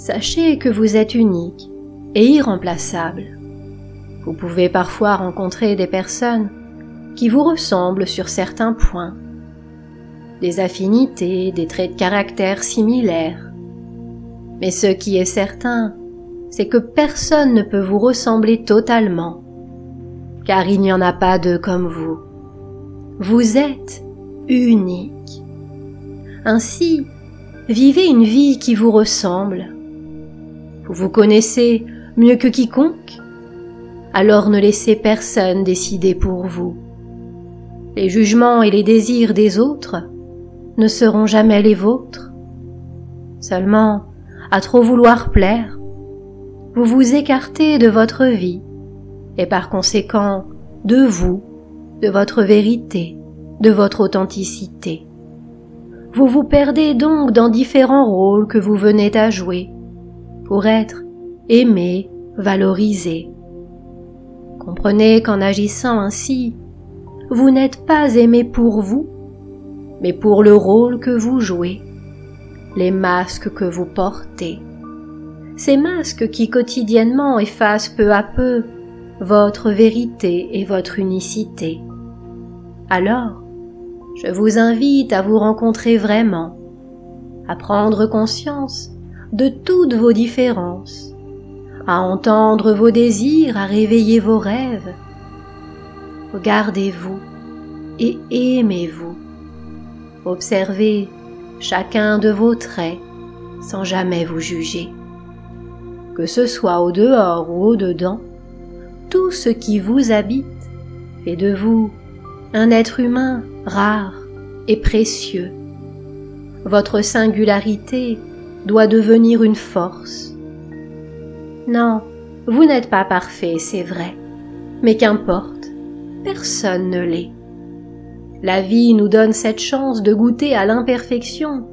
Sachez que vous êtes unique et irremplaçable. Vous pouvez parfois rencontrer des personnes qui vous ressemblent sur certains points, des affinités, des traits de caractère similaires. Mais ce qui est certain, c'est que personne ne peut vous ressembler totalement, car il n'y en a pas deux comme vous. Vous êtes unique. Ainsi, vivez une vie qui vous ressemble. Vous connaissez mieux que quiconque? Alors ne laissez personne décider pour vous. Les jugements et les désirs des autres ne seront jamais les vôtres. Seulement, à trop vouloir plaire, vous vous écartez de votre vie et par conséquent de vous de votre vérité, de votre authenticité. Vous vous perdez donc dans différents rôles que vous venez à jouer pour être aimé, valorisé. Comprenez qu'en agissant ainsi, vous n'êtes pas aimé pour vous, mais pour le rôle que vous jouez, les masques que vous portez. Ces masques qui quotidiennement effacent peu à peu votre vérité et votre unicité. Alors, je vous invite à vous rencontrer vraiment, à prendre conscience de toutes vos différences, à entendre vos désirs, à réveiller vos rêves. Regardez-vous et aimez-vous. Observez chacun de vos traits sans jamais vous juger. Que ce soit au dehors ou au dedans, tout ce qui vous habite fait de vous un être humain rare et précieux. Votre singularité doit devenir une force. Non, vous n'êtes pas parfait, c'est vrai, mais qu'importe, personne ne l'est. La vie nous donne cette chance de goûter à l'imperfection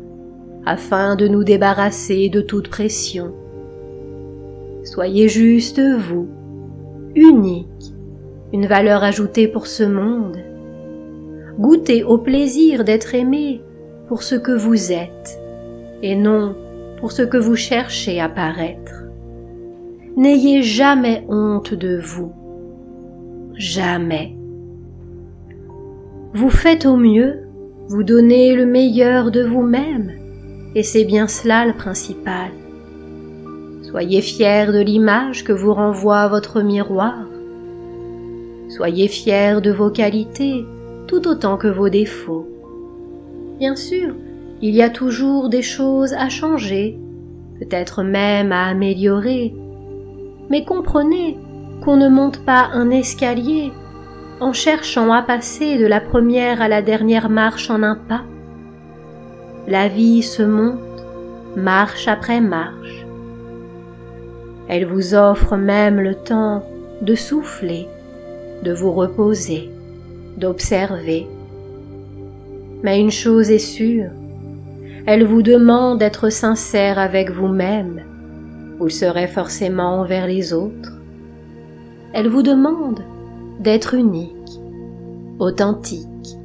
afin de nous débarrasser de toute pression. Soyez juste vous, unique, une valeur ajoutée pour ce monde goûtez au plaisir d'être aimé pour ce que vous êtes et non pour ce que vous cherchez à paraître. N'ayez jamais honte de vous. Jamais. Vous faites au mieux, vous donnez le meilleur de vous-même, et c'est bien cela le principal. Soyez fiers de l'image que vous renvoie votre miroir. Soyez fiers de vos qualités, tout autant que vos défauts. Bien sûr, il y a toujours des choses à changer, peut-être même à améliorer, mais comprenez qu'on ne monte pas un escalier en cherchant à passer de la première à la dernière marche en un pas. La vie se monte marche après marche. Elle vous offre même le temps de souffler, de vous reposer d'observer. Mais une chose est sûre, elle vous demande d'être sincère avec vous-même, vous le serez forcément envers les autres. Elle vous demande d'être unique, authentique.